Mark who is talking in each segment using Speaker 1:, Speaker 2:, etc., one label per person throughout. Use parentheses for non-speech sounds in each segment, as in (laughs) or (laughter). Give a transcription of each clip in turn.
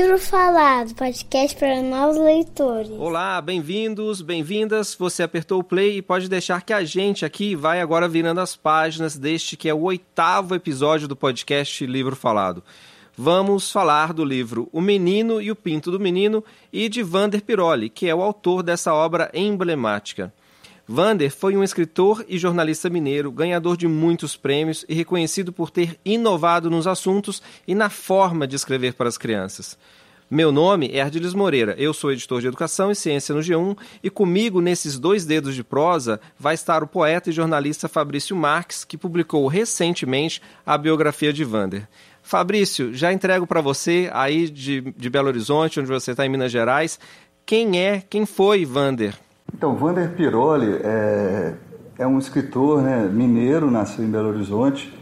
Speaker 1: Livro Falado, podcast para novos leitores.
Speaker 2: Olá, bem-vindos, bem-vindas. Você apertou o play e pode deixar que a gente aqui vai agora virando as páginas deste que é o oitavo episódio do podcast Livro Falado. Vamos falar do livro O Menino e o Pinto do Menino e de Vander Piroli, que é o autor dessa obra emblemática. Vander foi um escritor e jornalista mineiro, ganhador de muitos prêmios e reconhecido por ter inovado nos assuntos e na forma de escrever para as crianças. Meu nome é Ardiles Moreira, eu sou editor de Educação e Ciência no G1 e comigo nesses dois dedos de prosa vai estar o poeta e jornalista Fabrício Marques, que publicou recentemente a biografia de Vander. Fabrício, já entrego para você aí de, de Belo Horizonte, onde você está em Minas Gerais, quem é, quem foi Vander?
Speaker 3: Então, Vander Piroli é, é um escritor né, mineiro, nasceu em Belo Horizonte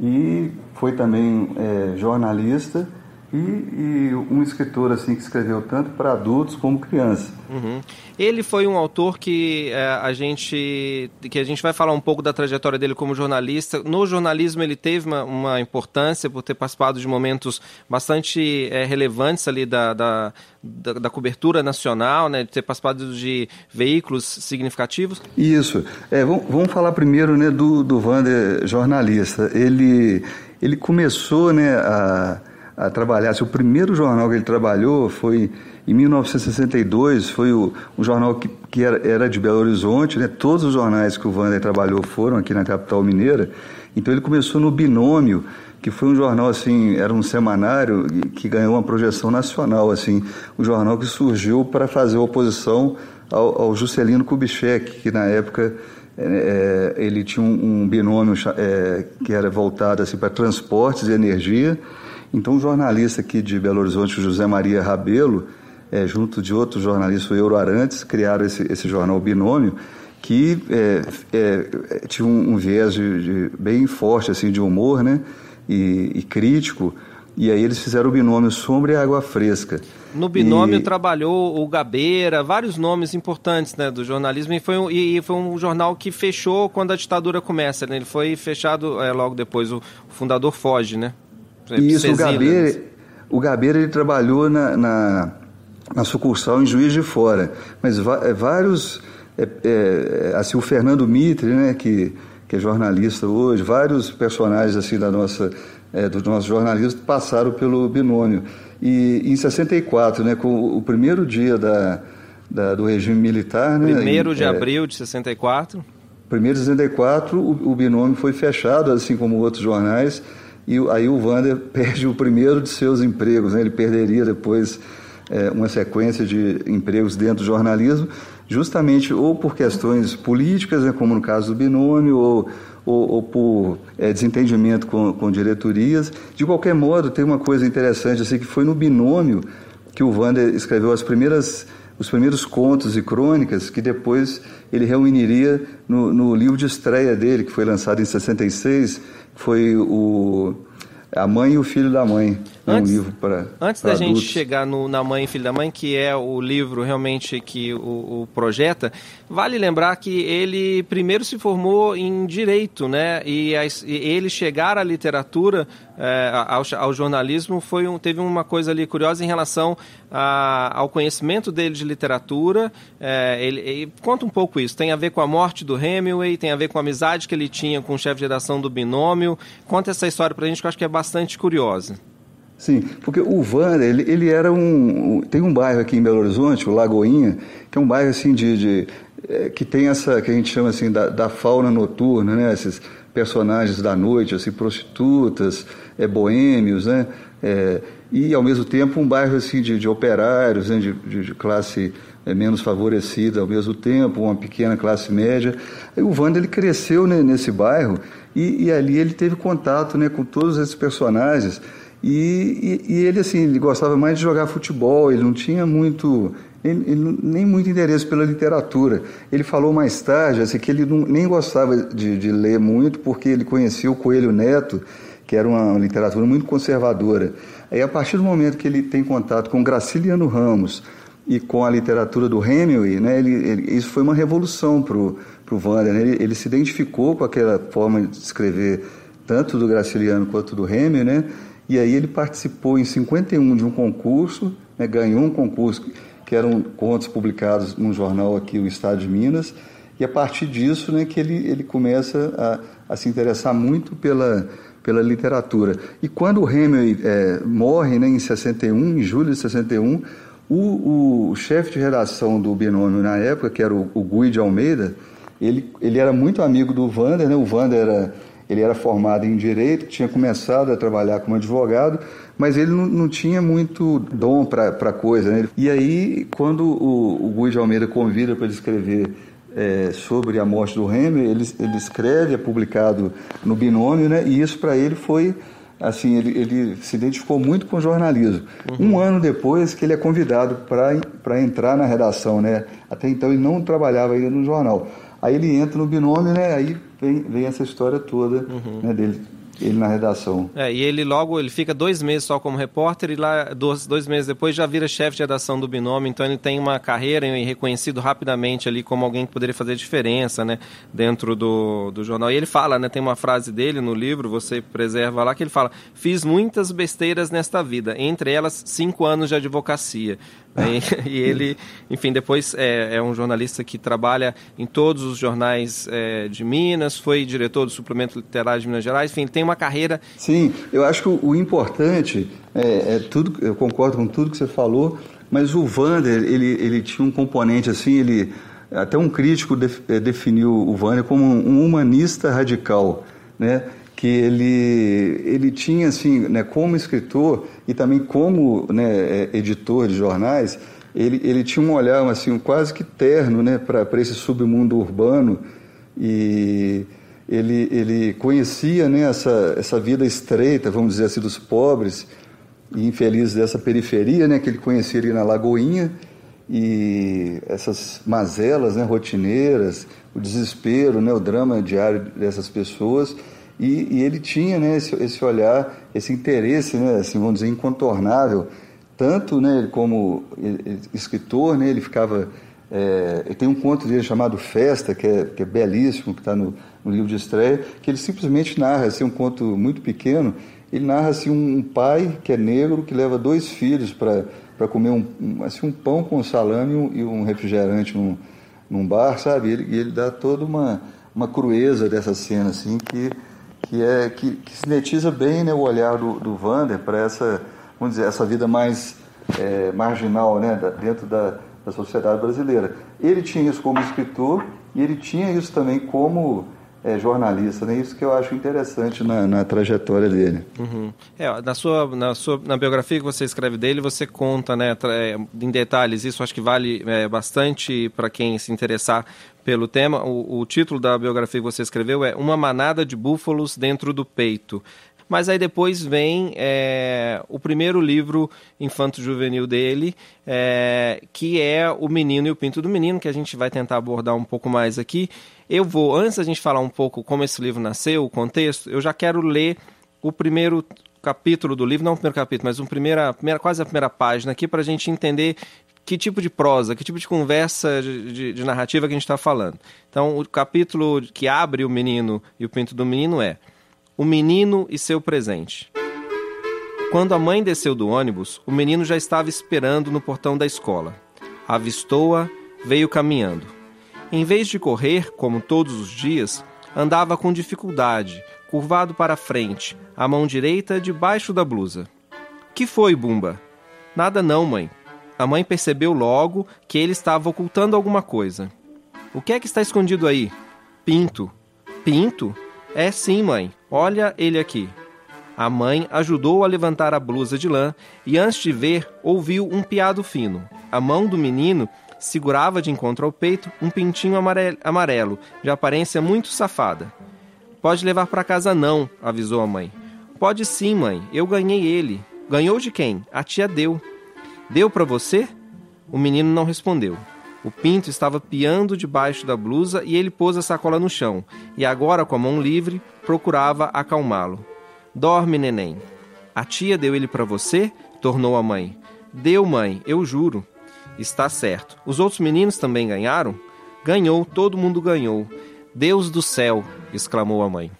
Speaker 3: e foi também é, jornalista e, e, um escritor assim que escreveu tanto para adultos como crianças.
Speaker 2: Uhum. Ele foi um autor que é, a gente que a gente vai falar um pouco da trajetória dele como jornalista. No jornalismo ele teve uma, uma importância por ter participado de momentos bastante é, relevantes ali da, da, da, da, cobertura nacional, né, de ter participado de veículos significativos.
Speaker 3: Isso. É, vamos, vamos falar primeiro né, do, do Wander jornalista. Ele, ele começou né, a a trabalhar. o primeiro jornal que ele trabalhou foi em 1962, foi o, jornal que, que era, era, de Belo Horizonte, né? todos os jornais que o Wander trabalhou foram aqui na capital mineira. Então ele começou no Binômio, que foi um jornal assim, era um semanário que ganhou uma projeção nacional, assim, um jornal que surgiu para fazer oposição ao, ao Juscelino Kubitschek, que na época é, ele tinha um, um binômio é, que era voltado assim para transportes e energia então, um jornalista aqui de Belo Horizonte, José Maria Rabelo, é, junto de outros jornalistas, o Euro Arantes, criaram esse, esse jornal Binômio, que é, é, tinha um, um viés de, de, bem forte assim de humor né, e, e, crítico, e aí eles fizeram o binômio Sombra e Água Fresca.
Speaker 2: No binômio e... trabalhou o Gabeira, vários nomes importantes né, do jornalismo, e foi, um, e foi um jornal que fechou quando a ditadura começa, né? ele foi fechado é, logo depois, o fundador foge, né?
Speaker 3: Isso, o Gabeira, o Gabeira ele trabalhou na, na, na, sucursal em Juiz de Fora, mas é, vários, é, é, assim, o Fernando Mitre, né, que, que é jornalista hoje, vários personagens assim da nossa, é, do nosso jornalismo passaram pelo binômio. E em 64, né, com o primeiro dia da, da do regime militar...
Speaker 2: Né, primeiro de é, abril de 64...
Speaker 3: Primeiro de 64, o, o binômio foi fechado, assim como outros jornais, e aí o Wander (laughs) perde o primeiro de seus empregos, né? ele perderia depois é, uma sequência de empregos dentro do jornalismo, justamente ou por questões políticas, né, como no caso do binômio, ou, ou, ou por é, desentendimento com, com diretorias. De qualquer modo, tem uma coisa interessante, assim, que foi no binômio que o Wander escreveu as primeiras os primeiros contos e crônicas que depois ele reuniria no, no livro de estreia dele, que foi lançado em 66, foi o A Mãe e o Filho da Mãe, antes, um livro para
Speaker 2: Antes
Speaker 3: da
Speaker 2: gente chegar no, na Mãe e Filho da Mãe, que é o livro realmente que o, o, projeta, vale lembrar que ele primeiro se formou em Direito, né? E, a, e ele chegar à literatura, é, ao, ao, jornalismo, foi um, teve uma coisa ali curiosa em relação a, ao conhecimento dele de literatura. É, ele, ele, conta um pouco isso. Tem a ver com a morte do Hemingway, tem a ver com a amizade que ele tinha com o chefe de redação do Binômio. Conta essa história para a gente que eu acho que é bastante curiosa.
Speaker 3: Sim, porque o Wander, ele, ele era um, Tem um bairro aqui em Belo Horizonte, o Lagoinha, que é um bairro assim de. de é, que tem essa. que a gente chama assim da, da fauna noturna, né? Esses personagens da noite, assim, prostitutas, é, boêmios, né? É, e ao mesmo tempo um bairro assim de, de operários, né? de, de, de classe é, menos favorecida ao mesmo tempo, uma pequena classe média. O Wander ele cresceu né, nesse bairro e, e, ali ele teve contato né, com todos esses personagens e, e, e, ele, assim, ele gostava mais de jogar futebol, ele não tinha muito, ele, ele, nem muito interesse pela literatura. Ele falou mais tarde assim, que ele não, nem gostava de, de, ler muito, porque ele conhecia o Coelho Neto, que era uma literatura muito conservadora. Aí, a partir do momento que ele tem contato com Graciliano Ramos e com a literatura do Hemingway, né, ele, ele, isso foi uma revolução para o Wander. Né? Ele, ele se identificou com aquela forma de escrever, tanto do Graciliano quanto do Hemingway, né? E aí ele participou em 51 de um concurso, né, ganhou um concurso que eram contos publicados num jornal aqui, o Estado de Minas, e a partir disso né, que ele, ele começa a, a se interessar muito pela, pela literatura. E quando o Hemingway é, morre né, em 61, em julho de 61, o, o chefe de redação do Binômio na época, que era o, o de Almeida, ele, ele era muito amigo do Wander, né? o Wander era, ele era formado em Direito, tinha começado a trabalhar como advogado, mas ele não, não tinha muito dom para a coisa. Né? E aí, quando o, o Gui de Almeida convida para ele escrever é, sobre a morte do Hemingway, ele, ele escreve, é publicado no Binômio, né? e isso para ele foi assim, ele, ele, se identificou muito com o jornalismo. Uhum. Um ano depois que ele é convidado para entrar na redação, né? Até então ele não trabalhava ainda no jornal. Aí ele entra no binômio, né? Aí vem, vem essa história toda uhum. né, dele ele na redação.
Speaker 2: É, e ele logo ele fica dois meses só como repórter e lá dois, dois meses depois já vira chefe de redação do Binômio, então ele tem uma carreira e reconhecido rapidamente ali como alguém que poderia fazer diferença, né, dentro do, do jornal. E ele fala, né, tem uma frase dele no livro, você preserva lá, que ele fala, fiz muitas besteiras nesta vida, entre elas cinco anos de advocacia. E, (laughs) e, ele, enfim, depois é, é, um jornalista que trabalha em todos os jornais é, de Minas, foi diretor do suplemento literário de Minas Gerais, enfim, tem uma carreira.
Speaker 3: Sim, eu acho que o, o importante é, é, tudo, eu concordo com tudo que você falou, mas o Vander, ele, ele tinha um componente assim, ele até um crítico é, definiu o Vander como um humanista radical, né? Que ele, ele tinha, assim, né, como escritor e também como né, é, editor de jornais, ele, ele tinha um olhar assim, quase que terno né, para esse submundo urbano. E ele, ele conhecia né, essa, essa vida estreita, vamos dizer assim, dos pobres e infelizes dessa periferia, né, que ele conhecia ali na Lagoinha, e essas mazelas né, rotineiras, o desespero, né, o drama diário dessas pessoas, e, e ele tinha né, esse, esse, olhar, esse interesse, né, assim, vamos dizer, incontornável, tanto né, como escritor, né, ele ficava. É, tem um conto dele chamado Festa, que é, que é belíssimo, que está no, no, livro de estreia, que ele simplesmente narra, assim, um conto muito pequeno, ele narra assim, um pai que é negro, que leva dois filhos para comer um, assim, um pão com salame e um refrigerante num, num bar, sabe? E ele, ele dá toda uma, uma crueza dessa cena, assim, que que, é, que, que sinetiza bem né, o olhar do, do Vander para essa, vamos dizer, essa vida mais é, marginal né, dentro da, da sociedade brasileira. Ele tinha isso como escritor e ele tinha isso também como é, jornalista, né? Isso que eu acho interessante na, na trajetória dele.
Speaker 2: Uhum. É, na sua, na sua, na biografia que você escreve dele, você conta, né, é, em detalhes. Isso acho que vale é, bastante para quem se interessar pelo tema. O, o título da biografia que você escreveu é Uma manada de búfalos dentro do peito. Mas aí depois vem é, o primeiro livro infanto-juvenil dele, é, que é O Menino e o Pinto do Menino, que a gente vai tentar abordar um pouco mais aqui. Eu vou, antes da gente falar um pouco como esse livro nasceu, o contexto, eu já quero ler o primeiro capítulo do livro, não o primeiro capítulo, mas um primeira, primeira, quase a primeira página aqui, para a gente entender que tipo de prosa, que tipo de conversa de, de, de narrativa que a gente está falando. Então, o capítulo que abre o menino e o pinto do menino é O menino e seu presente. Quando a mãe desceu do ônibus, o menino já estava esperando no portão da escola. Avistou-a, veio caminhando. Em vez de correr, como todos os dias, andava com dificuldade, curvado para frente, a mão direita debaixo da blusa. Que foi, Bumba? Nada não, mãe. A mãe percebeu logo que ele estava ocultando alguma coisa. O que é que está escondido aí? Pinto. Pinto? É sim, mãe. Olha ele aqui. A mãe ajudou a levantar a blusa de lã e, antes de ver, ouviu um piado fino. A mão do menino segurava de encontro ao peito um pintinho amarelo, de aparência muito safada. Pode levar para casa não, avisou a mãe. Pode sim, mãe. Eu ganhei ele. Ganhou de quem? A tia deu. Deu para você? O menino não respondeu. O pinto estava piando debaixo da blusa e ele pôs a sacola no chão, e agora, com a mão livre, procurava acalmá-lo. Dorme, neném. A tia deu ele para você? tornou a mãe. Deu, mãe, eu juro. Está certo. Os outros meninos também ganharam? Ganhou, todo mundo ganhou. Deus do céu! exclamou a mãe.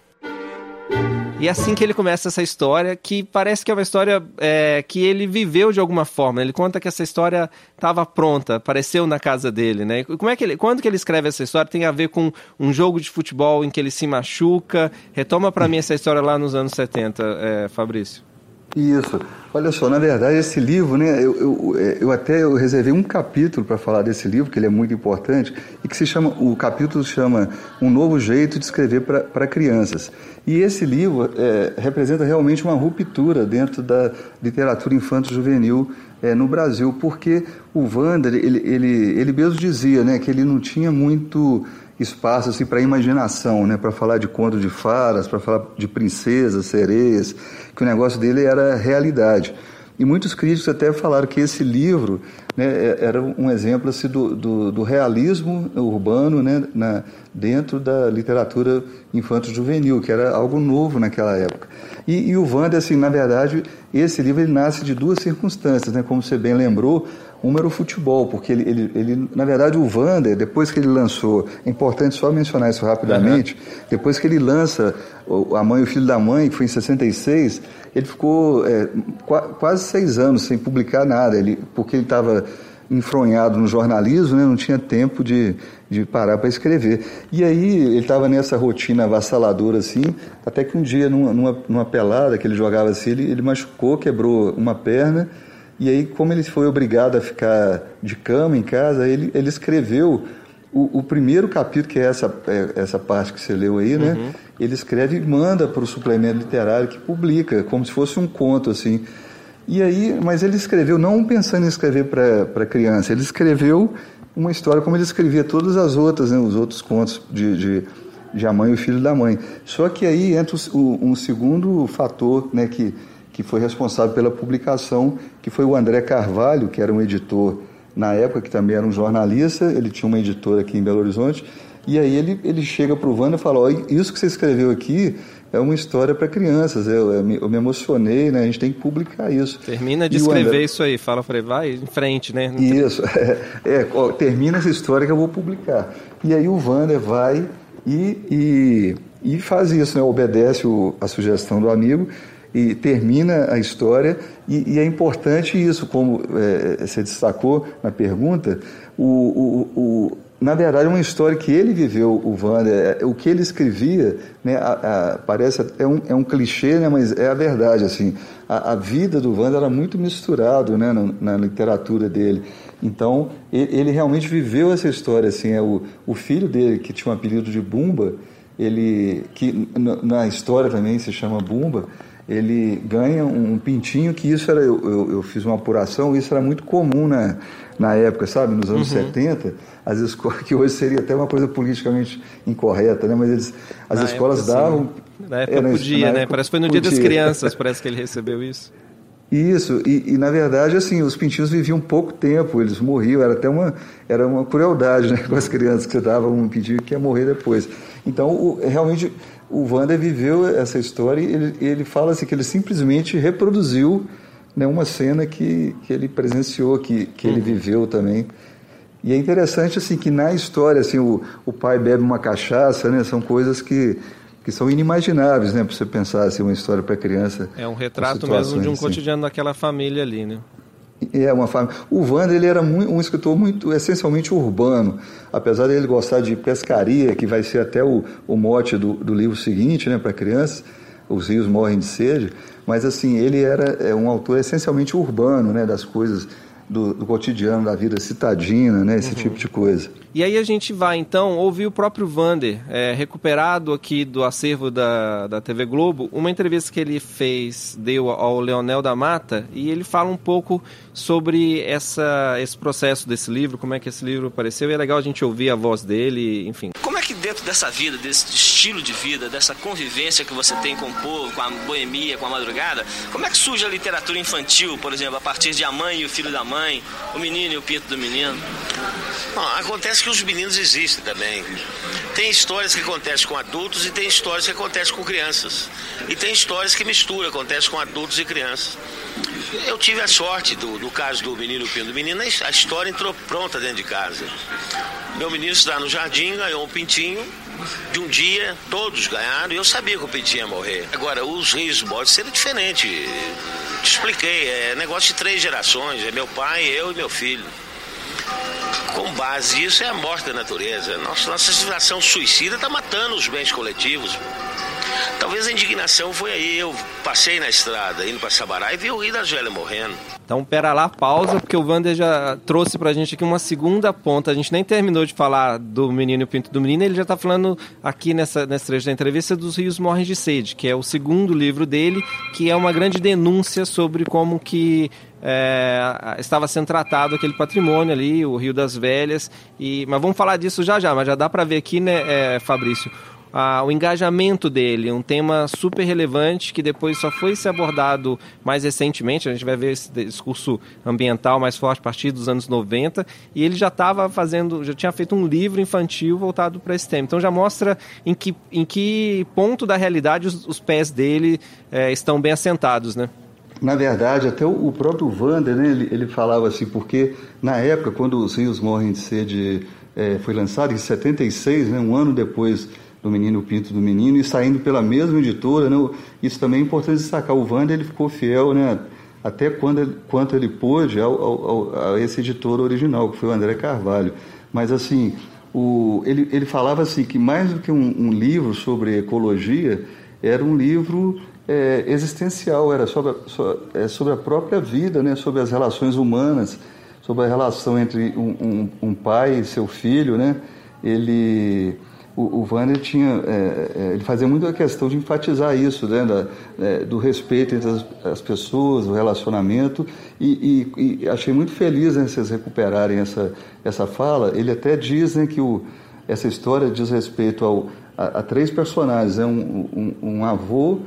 Speaker 2: E é assim que ele começa essa história, que parece que é uma história é, que ele viveu de alguma forma. Ele conta que essa história estava pronta, apareceu na casa dele, né? Como é que ele, quando que ele escreve essa história? Tem a ver com um jogo de futebol em que ele se machuca? Retoma para mim essa história lá nos anos 70, é, Fabrício.
Speaker 3: Isso. Olha só, na verdade, esse livro, né, eu, eu, é, eu até eu reservei um capítulo para falar desse livro, que ele é muito importante, e que se chama, o capítulo chama Um Novo Jeito de Escrever para Crianças. E esse livro é, representa realmente uma ruptura dentro da literatura infanto-juvenil é, no Brasil, porque o Wander, ele, ele, ele mesmo dizia né, que ele não tinha muito espaço assim, para imaginação, né, para falar de conto de fadas, para falar de princesas, sereias, que o negócio dele era realidade. E muitos críticos até falaram que esse livro né, é, era um exemplo assim, do, do, do realismo urbano né, na, dentro da literatura infanto-juvenil, que era algo novo naquela época. E, e o Wander, assim, na verdade, esse livro ele nasce de duas circunstâncias, né, como você bem lembrou, uma era o futebol, porque ele, ele, ele, na verdade, o Vander, depois que ele lançou, é importante só mencionar isso rapidamente, uhum. depois que ele lança A Mãe e o Filho da Mãe, que foi em 66, ele ficou é, qu quase seis anos sem publicar nada, ele, porque ele estava enfronhado no jornalismo, né, não tinha tempo de, de parar para escrever. E aí ele estava nessa rotina avassaladora assim, até que um dia, numa, numa, numa pelada que ele jogava assim, ele, ele machucou, quebrou uma perna e aí, como ele foi obrigado a ficar de cama em casa, ele, ele escreveu o, o primeiro capítulo, que é essa, é, essa parte que você leu aí, né? Uhum. Ele escreve e manda para o suplemento literário que publica, como se fosse um conto, assim. E aí, mas ele escreveu não pensando em escrever para criança, ele escreveu uma história como ele escrevia todas as outras, né, os outros contos de, de, de A Mãe e o Filho da Mãe. Só que aí entra um segundo fator né, que que foi responsável pela publicação, que foi o André Carvalho, que era um editor na época, que também era um jornalista, ele tinha uma editora aqui em Belo Horizonte, e aí ele, ele chega para o Wanda e fala, oh, isso que você escreveu aqui é uma história para crianças, eu, eu, me, emocionei, né? a gente tem que publicar isso.
Speaker 2: Termina de e escrever André... isso aí, fala para ele, vai em frente, né?
Speaker 3: Isso, (laughs) é, é ó, termina essa história que eu vou publicar. E aí o Wander vai e, e, e faz isso, né? obedece o, a sugestão do amigo, e termina a história. E, e é importante isso, como é, você destacou na pergunta, o, o, o, na verdade é uma história que ele viveu, o Wander, é, o que ele escrevia, né, a, a, parece é um, é um clichê, né, mas é a verdade, assim, a, a vida do Wander era muito misturado né, na, na literatura dele. Então, ele, realmente viveu essa história, assim, é o, o filho dele, que tinha um apelido de Bumba, ele, que na história também se chama Bumba, ele ganha um pintinho, que isso era, eu, eu, eu, fiz uma apuração, isso era muito comum na, na época, sabe, nos anos uhum. 70, as escolas, que hoje seria até uma coisa politicamente incorreta, né, mas eles, as na escolas época, davam...
Speaker 2: Sim. Na época é, podia, na né, época, parece que foi no podia. dia das crianças, parece que ele recebeu isso.
Speaker 3: Isso, e, e, na verdade, assim, os pintinhos viviam pouco tempo, eles morriam, era até uma, era uma crueldade né, (laughs) com as crianças, que você dava um pintinho que ia morrer depois. Então, o, realmente, o Wander viveu essa história e ele, ele fala assim que ele simplesmente reproduziu né, uma cena que, que ele presenciou, que, que ele uhum. viveu também. E é interessante assim que na história assim o, o pai bebe uma cachaça, né? São coisas que que são inimagináveis, né? Para você pensar assim uma história para criança.
Speaker 2: É um retrato mesmo de um assim. cotidiano daquela família ali, né?
Speaker 3: É uma família. O Wander ele era muito, um escritor muito essencialmente urbano, apesar dele gostar de pescaria, que vai ser até o, o mote do, do livro seguinte, né, para crianças. Os rios morrem de sede, mas assim ele era é, um autor essencialmente urbano, né, das coisas do, do, cotidiano, da vida citadina, né? Esse uhum. tipo de coisa.
Speaker 2: E aí a gente vai, então, ouvir o próprio Vander, é, recuperado aqui do acervo da, da TV Globo, uma entrevista que ele fez, deu ao Leonel da Mata, e ele fala um pouco sobre essa, esse processo desse livro, como é que esse livro apareceu, e é legal a gente ouvir a voz dele, enfim.
Speaker 4: Que dentro dessa vida, desse estilo de vida, dessa convivência que você tem com o povo, com a boemia, com a madrugada, como é que surge a literatura infantil, por exemplo, a partir de A Mãe e o Filho da mãe, o menino e o pinto do menino?
Speaker 5: Bom, acontece que os meninos existem também. Tem histórias que acontecem com adultos e tem histórias que acontecem com crianças. E tem histórias que misturam, acontecem com adultos e crianças. Eu tive a sorte, do, caso do menino o pinto do menino, a história entrou pronta dentro de casa. Meu menino está no jardim, ganhou um pintinho, de um dia, todos ganharam, e eu sabia que o Petit ia morrer. Agora, os reis mortos seria diferente. Te expliquei, é negócio de três gerações, é meu pai, eu e meu filho. Com base nisso é a morte da natureza. Nossa, nossa civilização suicida está matando os bens coletivos. Talvez a indignação foi aí. Eu passei na estrada, indo para Sabará, e vi o Rio das Velhas morrendo.
Speaker 2: Então, pera lá, pausa, porque o Wander já trouxe pra gente aqui uma segunda ponta. A gente nem terminou de falar do Menino e o Pinto do Menino, ele já tá falando aqui nessa, nessa trecho da entrevista dos Rios Morrem de Sede, que é o segundo livro dele, que é uma grande denúncia sobre como que é, estava sendo tratado aquele patrimônio ali, o Rio das Velhas. E, mas vamos falar disso já já, mas já dá para ver aqui, né, é, Fabrício? O engajamento dele, um tema super relevante que depois só foi se abordado mais recentemente. A gente vai ver esse discurso ambiental mais forte a partir dos anos 90 e ele já estava fazendo, já tinha feito um livro infantil voltado para esse tema. Então já mostra em que, em que ponto da realidade os, os pés dele é, estão bem assentados, né?
Speaker 3: Na verdade, até o, próprio Wander, né, ele, ele falava assim, porque na época, quando os Rios Morrem de Sede é, foi lançado, em 76, né, um ano depois do Menino Pinto do Menino e saindo pela mesma editora, né? Isso também é importante destacar. O Wander ele ficou fiel, né? Até quando, quanto ele pôde ao, ao, a esse editor original, que foi o André Carvalho. Mas assim, o, ele, ele falava assim que mais do que um, um livro sobre ecologia, era um livro é, existencial, era sobre a, é, sobre a própria vida, né? Sobre as relações humanas, sobre a relação entre um, um, um pai e seu filho, né? Ele o, o Wander tinha, é, é, ele fazia muito a questão de enfatizar isso, né, da, é, do respeito entre as, as, pessoas, o relacionamento, e, e, e achei muito feliz né, vocês recuperarem essa, essa fala. Ele até diz né, que o, essa história diz respeito ao, a, a três personagens, né, um, um, um avô,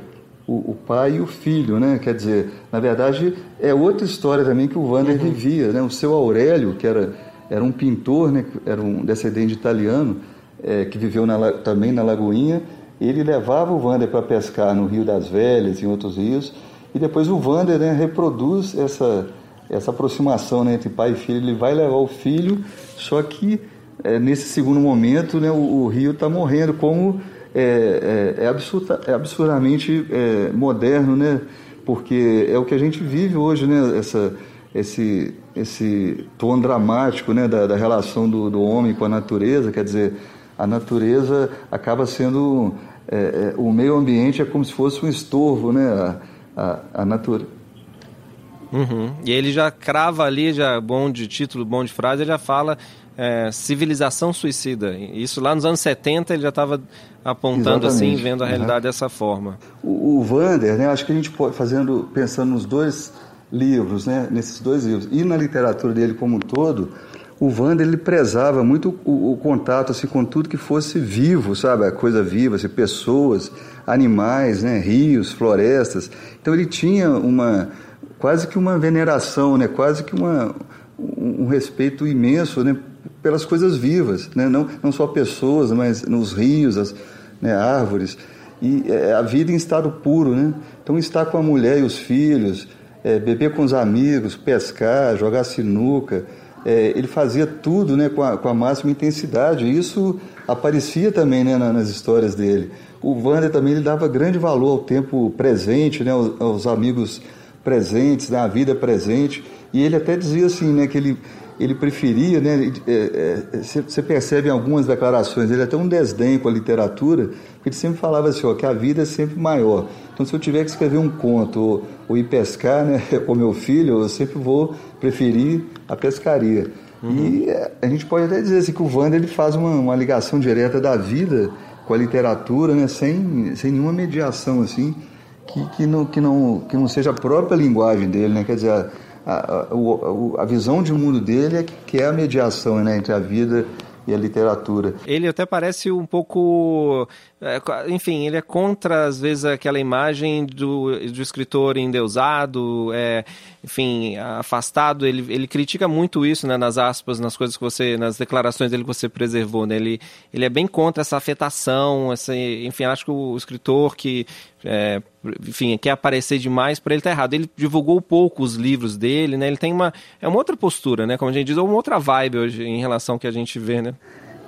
Speaker 3: o, o, pai e o filho, né? Quer dizer, na verdade, é outra história também que o Wander uhum. vivia, né? O seu Aurélio, que era, era um pintor, né? Era um descendente italiano, é, que viveu na, também na Lagoinha, ele levava o Wander para pescar no Rio das Velhas em outros rios, e depois o Wander né, reproduz essa, essa aproximação né, entre pai e filho. Ele vai levar o filho, só que é, nesse segundo momento né, o, o rio está morrendo, como é, é, é, absurda, é absurdamente é, moderno, né? porque é o que a gente vive hoje, né? essa, esse, esse tom dramático né? da, da relação do, do homem com a natureza, quer dizer, a natureza acaba sendo é, é, o meio ambiente é como se fosse um estorvo, né? A, a, a natureza.
Speaker 2: Uhum. E ele já crava ali, já bom de título, bom de frase, ele já fala é, civilização suicida. Isso lá nos anos 70 ele já estava apontando assim, Exatamente. assim, vendo a realidade uhum. dessa forma.
Speaker 3: O, o Vander, né? Acho que a gente pode fazendo pensando nos dois livros, né? Nesses dois livros e na literatura dele como um todo o Wander ele prezava muito o, o, contato assim, com tudo que fosse vivo, sabe? A coisa viva, assim, pessoas, animais, né? rios, florestas. Então ele tinha uma quase que uma veneração, né? quase que uma, um, um respeito imenso né? pelas coisas vivas, né? não, não só pessoas, mas nos rios, as né? árvores. E é, a vida em estado puro. Né? Então estar com a mulher e os filhos, é, beber com os amigos, pescar, jogar sinuca é, ele fazia tudo né, com, a, com a máxima intensidade. E isso aparecia também né, nas histórias dele. O Wander também ele dava grande valor ao tempo presente, né, aos, aos amigos presentes, né, à vida presente. E ele até dizia assim, né, que ele, ele preferia, né, você é, é, percebe em algumas declarações, ele até um desdém com a literatura, porque ele sempre falava assim, ó, que a vida é sempre maior. Então, se eu tiver que escrever um conto ou, ou ir pescar né, (laughs) com meu filho, eu sempre vou preferir a pescaria. Uhum. E é, a gente pode até dizer assim, que o Wander ele faz uma, uma ligação direta da vida com a literatura, né, sem, sem nenhuma mediação assim, que, que, não, que, não, que não seja a própria linguagem dele, né? Quer dizer, a, a, a, a visão de mundo dele é que, que é a mediação né, entre a vida e a literatura.
Speaker 2: Ele até parece um pouco enfim, ele é contra, às vezes, aquela imagem do, do escritor endeusado, é, enfim, afastado. Ele, ele critica muito isso, né, nas aspas, nas coisas que você, nas declarações dele que você preservou, né? Ele, ele é bem contra essa afetação, essa, enfim, acho que o escritor que, é, enfim, quer aparecer demais, para ele tá errado. Ele divulgou pouco os livros dele, né? Ele tem uma, é uma outra postura, né? Como a gente diz, é uma outra vibe hoje em relação ao que a gente vê, né?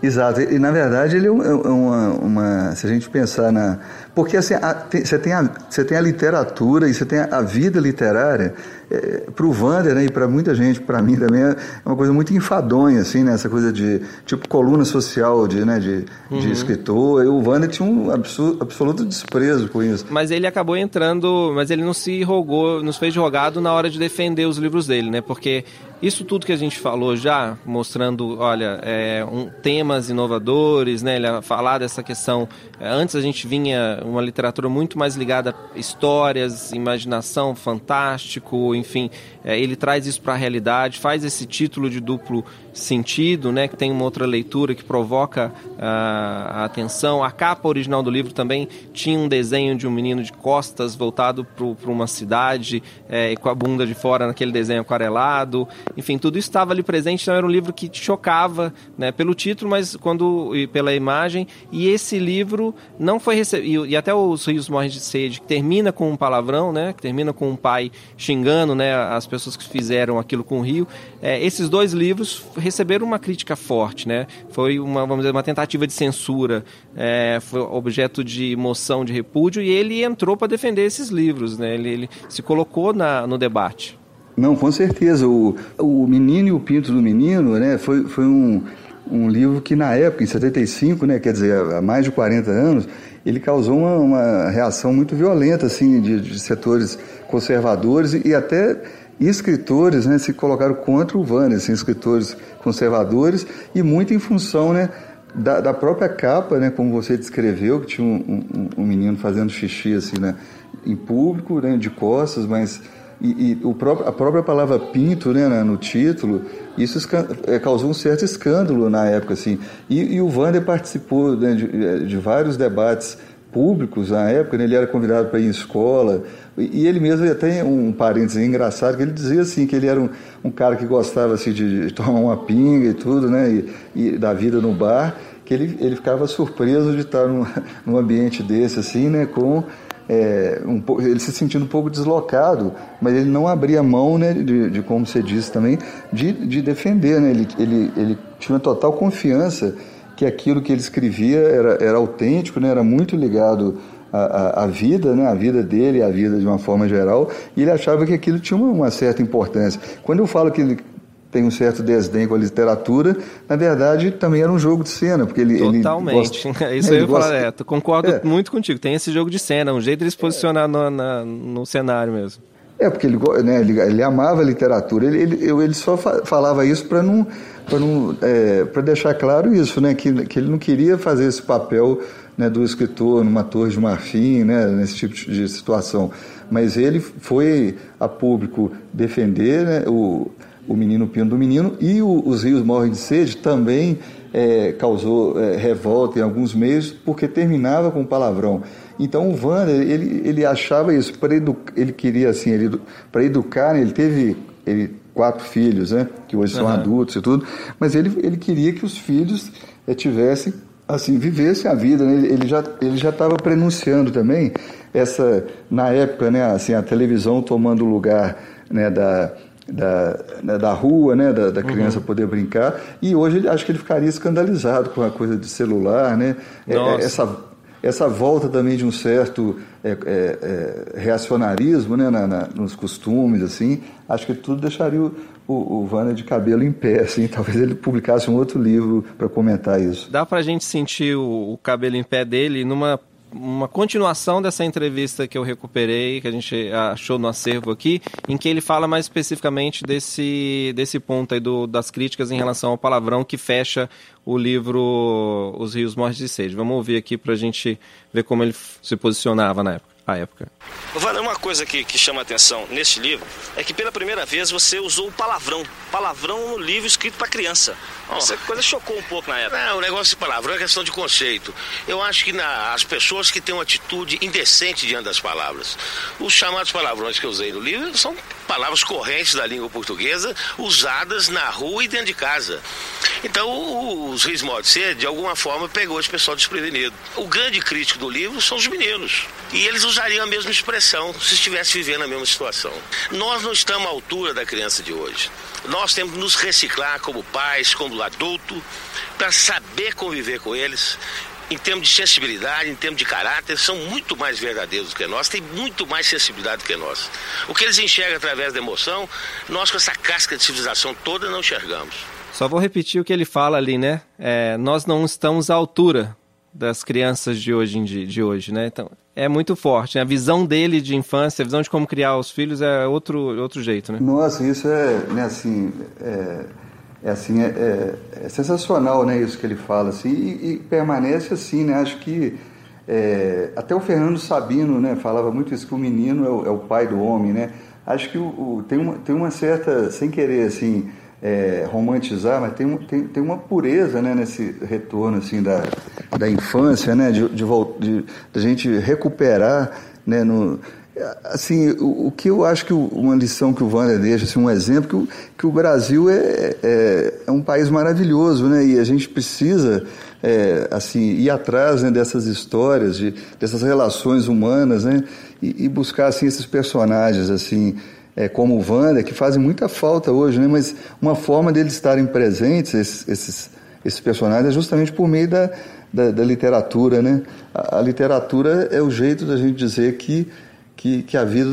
Speaker 3: Exato, e, na verdade ele é, é uma, uma, Se a gente pensar na. Porque assim, a, tem, você, tem a, você tem a literatura e você tem a, a vida literária. É, para o Wander né, e para muita gente, para mim também, é uma coisa muito enfadonha, assim, né, essa coisa de tipo coluna social de, né, de, uhum. de escritor. E o Wander tinha um absoluto, absoluto desprezo com isso.
Speaker 2: Mas ele acabou entrando, mas ele não se rogou, nos fez rogado na hora de defender os livros dele, né? Porque isso tudo que a gente falou já, mostrando, olha, é, um, temas inovadores, né? Ele falar dessa questão. É, antes a gente vinha uma literatura muito mais ligada a histórias, imaginação, fantástico, enfim. É, ele traz isso para a realidade, faz esse título de duplo sentido, né? Que tem uma outra leitura que provoca uh, a atenção. A capa original do livro também tinha um desenho de um menino de costas voltado para uma cidade é, e com a bunda de fora naquele desenho aquarelado. Enfim, tudo isso estava ali presente. Então era um livro que chocava, né? Pelo título, mas quando e pela imagem. E esse livro não foi recebido e até os Rios Morrem de Sede que termina com um palavrão, né? Que termina com um pai xingando, né? As pessoas que fizeram aquilo com o Rio. É, esses dois livros receberam uma crítica forte, né? Foi uma, vamos dizer, uma tentativa de censura, é, foi objeto de moção de repúdio e ele entrou para defender esses livros, né? Ele, ele se colocou na, no debate.
Speaker 3: Não, com certeza. O, o Menino e o Pinto do Menino, né? Foi, foi um, um livro que na época, em 75, né? Quer dizer, há mais de 40 anos, ele causou uma, uma reação muito violenta, assim, de, de setores conservadores e, e até escritores né, se colocaram contra o Vannes, assim, escritores conservadores, e muito em função né, da, da, própria capa, né, como você descreveu, que tinha um, um, um menino fazendo xixi assim, né, em público, né, de costas, mas e, e o próprio, a própria palavra pinto né, no título, isso é, causou um certo escândalo na época. Assim. E, e o Wander participou né, de, de vários debates públicos na época, né? ele era convidado para ir em escola, e ele mesmo até um parênteses engraçado, que ele dizia assim, que ele era um, um cara que gostava assim, de, de, tomar uma pinga e tudo, né, e, e, da vida no bar, que ele, ele ficava surpreso de estar num, (laughs) num ambiente desse, assim, né, com é, um, ele se sentindo um pouco deslocado, mas ele não abria mão, né, de, de como você disse também, de, de defender, né, ele, ele, ele tinha total confiança que aquilo que ele escrevia era, era autêntico, né? era muito ligado à, à, à, vida, né? à vida dele, à vida de uma forma geral, e ele achava que aquilo tinha uma, uma certa importância. Quando eu falo que ele tem um certo desdém com a literatura, na verdade também era um jogo de cena, porque ele
Speaker 2: totalmente. (laughs) Ele gosta, Isso eu ia gosta... falar, é, concordo é. muito contigo. Tem esse jogo de cena, um jeito de ele se posicionar no, na, no cenário mesmo.
Speaker 3: É, porque ele, né, ele, ele amava a literatura, ele, ele, ele só falava isso para não para é, deixar claro isso, né, que, que ele não queria fazer esse papel né, do escritor numa torre de marfim, né, nesse tipo de situação. Mas ele foi a público defender né, o, o menino Pino do Menino e o, os Rios Morrem de Sede também é, causou é, revolta em alguns meios porque terminava com palavrão. Então o Wander, ele, ele achava isso, para ele queria assim, ele, para educar, né, ele teve ele, quatro filhos, né, que hoje são uhum. adultos e tudo, mas ele, ele queria que os filhos é, tivessem, assim, vivessem a vida, né, ele, ele já ele já estava prenunciando também essa, na época, né, assim, a televisão tomando o lugar, né, da da, né, da rua, né, da, da criança uhum. poder brincar. E hoje acho que ele ficaria escandalizado com a coisa de celular, né? É, é, essa essa volta também de um certo é, é, é, reacionarismo né, na, na, nos costumes, assim, acho que tudo deixaria o, o, o Vânia de cabelo em pé, assim, (laughs) talvez ele publicasse um outro livro para comentar isso.
Speaker 2: Dá para a gente sentir o, o cabelo em pé dele numa uma continuação dessa entrevista que eu recuperei, que a gente achou no acervo aqui, em que ele fala mais especificamente desse, desse ponto aí do, das críticas em relação ao palavrão que fecha o livro Os Rios Mortes de Sede. Vamos ouvir aqui para a gente ver como ele se posicionava na época à época.
Speaker 4: Uma coisa que, que chama atenção neste livro é que pela primeira vez você usou o palavrão. Palavrão no livro escrito para criança. Essa coisa chocou um pouco na época.
Speaker 5: Não, o negócio de palavrão é questão de conceito. Eu acho que na, as pessoas que têm uma atitude indecente diante das palavras. Os chamados palavrões que eu usei no livro são palavras correntes da língua portuguesa usadas na rua e dentro de casa. Então, os Reis Morte de alguma forma, pegou esse pessoal desprevenido. O grande crítico do livro são os meninos. E eles usariam a mesma expressão se estivessem vivendo a mesma situação. Nós não estamos à altura da criança de hoje. Nós temos que nos reciclar como pais, como adulto, para saber conviver com eles em termos de sensibilidade, em termos de caráter, são muito mais verdadeiros do que nós, têm muito mais sensibilidade do que nós. O que eles enxergam através da emoção, nós com essa casca de civilização toda não enxergamos.
Speaker 2: Só vou repetir o que ele fala ali, né? É, nós não estamos à altura das crianças de hoje, de hoje, né? Então, é muito forte. Né? A visão dele de infância, a visão de como criar os filhos é outro, outro jeito, né?
Speaker 3: Nossa, isso é, né, assim, é é assim, é, é, é, sensacional, né, isso que ele fala, assim, e, e permanece assim, né, acho que é, até o Fernando Sabino, né, falava muito isso, que o menino é o, é o pai do homem, né, acho que o, o, tem, uma, tem uma certa, sem querer, assim, é, romantizar, mas tem, tem, tem uma pureza, né, nesse retorno, assim, da, da infância, né, de, de, de, de a gente recuperar, né, no, Assim, o, o, que eu acho que uma lição que o Wander deixa, assim, um exemplo, que o, que o Brasil é, é, é, um país maravilhoso, né? E a gente precisa, é, assim, ir atrás né, dessas histórias, de, dessas relações humanas, né? E, e buscar, assim, esses personagens, assim, é, como o Wander, que fazem muita falta hoje, né? Mas uma forma deles estarem presentes, esses, esses, esses personagens, é justamente por meio da, da, da literatura, né? A, a literatura é o jeito da gente dizer que que, que a vida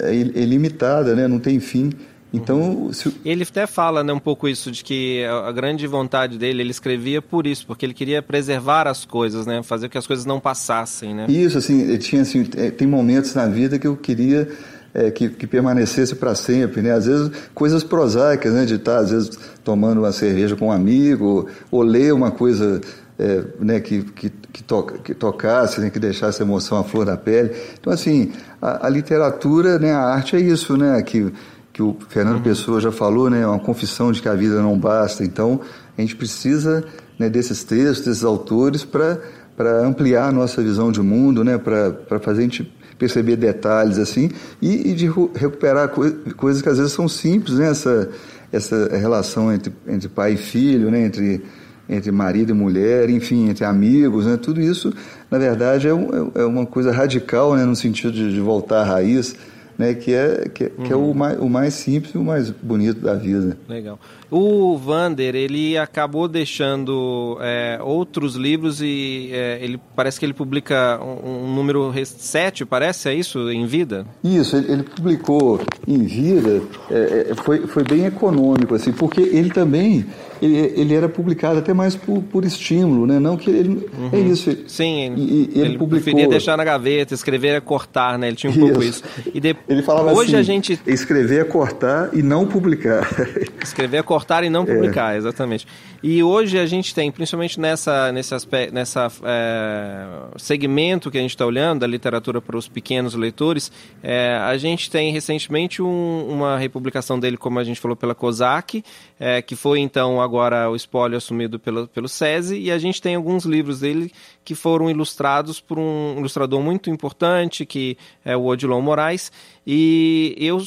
Speaker 3: é, é ilimitada, né? não tem fim. Então, se...
Speaker 2: ele até fala né, um pouco isso de que a grande vontade dele, ele escrevia por isso, porque ele queria preservar as coisas, né, fazer com que as coisas não passassem, né?
Speaker 3: Isso, assim, ele tinha assim, é, tem momentos na vida que eu queria é, que, que, permanecesse para sempre, né? Às vezes coisas prosaicas, né, de estar às vezes tomando uma cerveja com um amigo ou ler uma coisa é, né, que, que, que, toca, que tocasse, né, que deixasse a emoção à flor da pele. Então, assim, a, a literatura, né, a arte é isso, né, que, que o Fernando uhum. Pessoa já falou, né, uma confissão de que a vida não basta. Então, a gente precisa né, desses textos, desses autores, para ampliar a nossa visão de mundo, né, para fazer a gente perceber detalhes assim e, e de recuperar co coisas que às vezes são simples, né, essa, essa relação entre, entre pai e filho, né, entre entre marido e mulher, enfim, entre amigos, né? tudo isso, na verdade, é, um, é uma coisa radical, né? no sentido de, de voltar à raiz, né? que é, que, uhum. que é o, uhum. mais, o mais simples e o mais bonito da vida.
Speaker 2: Legal. O Vander, ele acabou deixando é, outros livros e é, ele parece que ele publica um, um, número 7, parece, é isso, em vida?
Speaker 3: Isso, ele, ele publicou em vida, é, é foi, foi bem econômico, assim, porque ele também ele, ele era publicado até mais por, por estímulo, né? Não que ele. É uhum. É isso.
Speaker 2: Sim, ele, e, ele, ele publicou... preferia deixar na gaveta, escrever é cortar, né? Ele tinha um isso. pouco isso.
Speaker 3: E de... Ele falava Hoje assim, a gente. Escrever é cortar e não publicar.
Speaker 2: Escrever é cortar e não é. publicar, é. exatamente. E hoje a gente tem, principalmente nessa, nesse aspecto, nessa é, segmento que a gente está olhando, da literatura para os pequenos leitores, é, a gente tem recentemente um, uma republicação dele, como a gente falou, pela COSAC, é, que foi então agora o espólio assumido pelo, pelo SESI, e a gente tem alguns livros dele que foram ilustrados por um ilustrador muito importante, que é o Odilon Moraes, e eu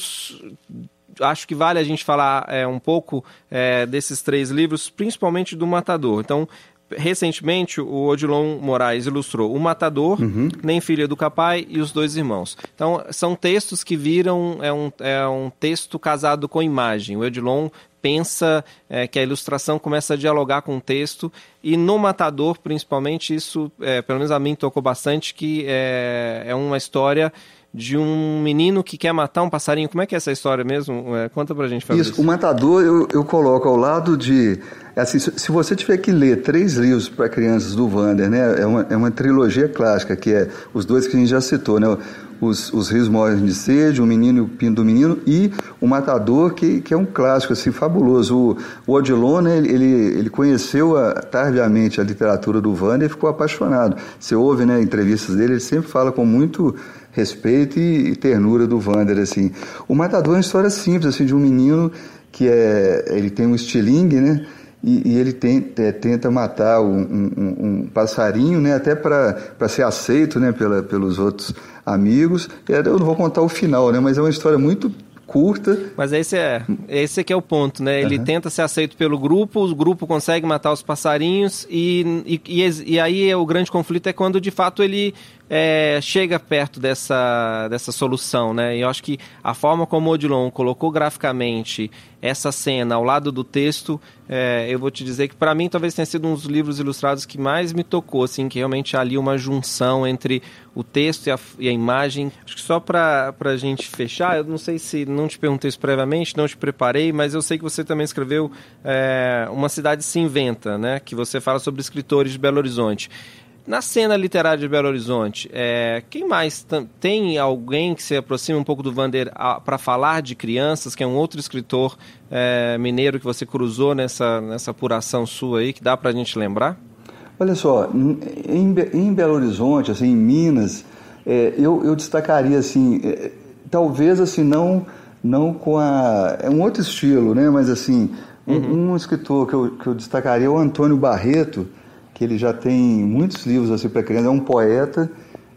Speaker 2: acho que vale a gente falar é, um pouco é, desses três livros, principalmente do Matador. Então, recentemente o Odilon Moraes ilustrou O Matador, uhum. Nem Filha do Capai e Os Dois Irmãos. Então, são textos que viram, é um, é um texto casado com imagem. O Odilon pensa é, que a ilustração começa a dialogar com o texto e no Matador, principalmente, isso, é, pelo menos a mim, tocou bastante, que é, é uma história de um menino que quer matar um passarinho. Como é que é essa história mesmo? É, conta pra gente, Fabrício.
Speaker 3: Isso, o Matador eu, eu coloco ao lado de... Assim, se você tiver que ler três livros para crianças do Vander, né? É uma, é uma trilogia clássica, que é os dois que a gente já citou, né? Os, os Rios Morrem de Sede, O Menino e o Pinto do Menino e O Matador, que, que é um clássico, assim, fabuloso. O, o Odilon, né, ele, ele conheceu a, tardiamente a literatura do Vander e ficou apaixonado. Você ouve né, entrevistas dele, ele sempre fala com muito respeito e, e ternura do Vander, assim. O Matador é uma história simples, assim, de um menino que é, ele tem um estilingue, né? E, e ele tem, é, tenta matar um, um, um, passarinho, né? Até para ser aceito, né? Pela, pelos outros amigos. Eu não vou contar o final, né? Mas é uma história muito curta.
Speaker 2: Mas esse é, esse aqui é o ponto, né? Ele uhum. tenta ser aceito pelo grupo, o grupo consegue matar os passarinhos e, e, e, e aí o grande conflito é quando de fato ele é, chega perto dessa, dessa solução, né? E eu acho que a forma como o Odilon colocou graficamente essa cena ao lado do texto, é, eu vou te dizer que para mim talvez tenha sido um dos livros ilustrados que mais me tocou, assim, que realmente há ali uma junção entre o texto e a, e a imagem. Acho que só para a gente fechar, eu não sei se não te perguntei isso previamente, não te preparei, mas eu sei que você também escreveu é, Uma Cidade Se Inventa, né? Que você fala sobre escritores de Belo Horizonte. Na cena literária de Belo Horizonte, é, quem mais tem alguém que se aproxima um pouco do Vander para falar de crianças, que é um outro escritor é, mineiro que você cruzou nessa, nessa apuração sua aí, que dá para a gente lembrar?
Speaker 3: Olha só, em, em Belo Horizonte, assim, em Minas, é, eu, eu destacaria assim, é, talvez assim não não com a é um outro estilo, né? Mas assim, uhum. um, um escritor que eu, que eu destacaria é o Antônio Barreto que ele já tem muitos livros assim para criança, é um poeta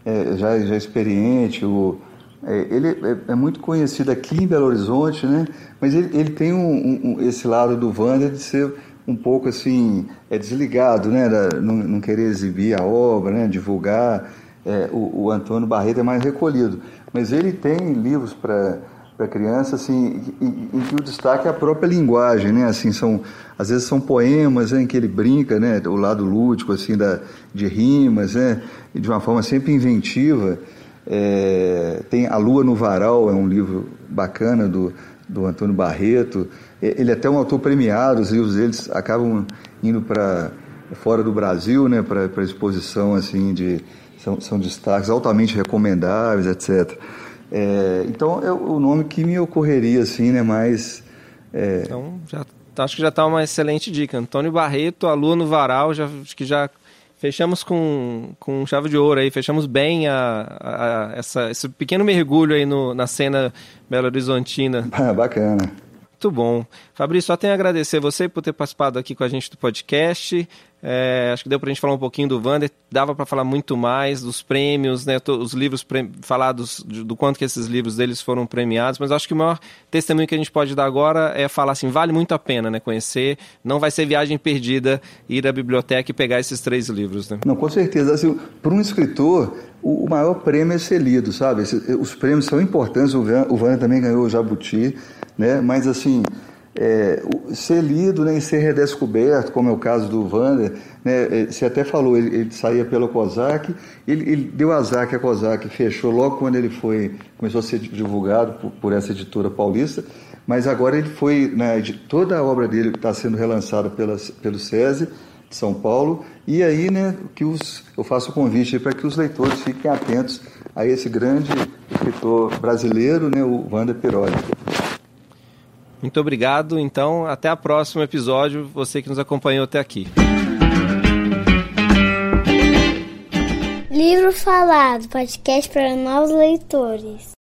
Speaker 3: é, já, já experiente, o, é, ele é, é, muito conhecido aqui em Belo Horizonte, né? mas ele, ele tem um, um, esse lado do Wander de ser um pouco assim, é desligado, né? Da, não, não, querer exibir a obra, né? divulgar. É, o, o Antônio Barreto é mais recolhido, mas ele tem livros para para criança, assim, em, em, que o destaque é a própria linguagem, né? Assim, são, às vezes são poemas né, em que ele brinca, né? O lado lúdico, assim, da, de rimas, né? E de uma forma sempre inventiva. É, tem A Lua no Varal, é um livro bacana do, do Antônio Barreto. Ele é até um autor premiado, os livros deles acabam indo para fora do Brasil, né? Para exposição, assim, de... São, são destaques altamente recomendáveis, etc., é, então é o nome que me ocorreria assim, né? Mas
Speaker 2: é... então já acho que já está uma excelente dica. Antônio Barreto, a Lua no Varal, já acho que já fechamos com, com chave de ouro aí, fechamos bem a, a, a essa, esse pequeno mergulho aí no, na cena Belo Horizontina. (laughs)
Speaker 3: Ah, bacana.
Speaker 2: Muito bom. Fabrício, só tenho a agradecer você por ter participado aqui com a gente do podcast. É, acho que deu para a gente falar um pouquinho do Vander, dava para falar muito mais dos prêmios, né, os livros falados do quanto que esses livros deles foram premiados, mas acho que o maior testemunho que a gente pode dar agora é falar assim, vale muito a pena, né, conhecer, não vai ser viagem perdida ir à biblioteca e pegar esses três livros, né?
Speaker 3: Não, com certeza, assim, para um escritor, o maior prêmio é ser lido, sabe? Os prêmios são importantes, o Vander também ganhou o Jabuti, né, mas assim, é, ser lido né, e ser redescoberto, como é o caso do Vander, né, é, você até falou, ele, ele saía pela COSAC, ele, ele, deu azar que a COSAC fechou logo quando ele foi, começou a ser divulgado por, por essa editora paulista, mas agora ele foi, né, toda a obra dele está sendo relançada pela, pelo SESI de São Paulo, e aí né, que os, eu faço o convite para que os leitores fiquem atentos a esse grande escritor brasileiro, né, o Wander Piroli.
Speaker 2: Muito obrigado. Então, até o próximo episódio, você que nos acompanhou até aqui.
Speaker 1: Livro Falado, podcast para novos leitores.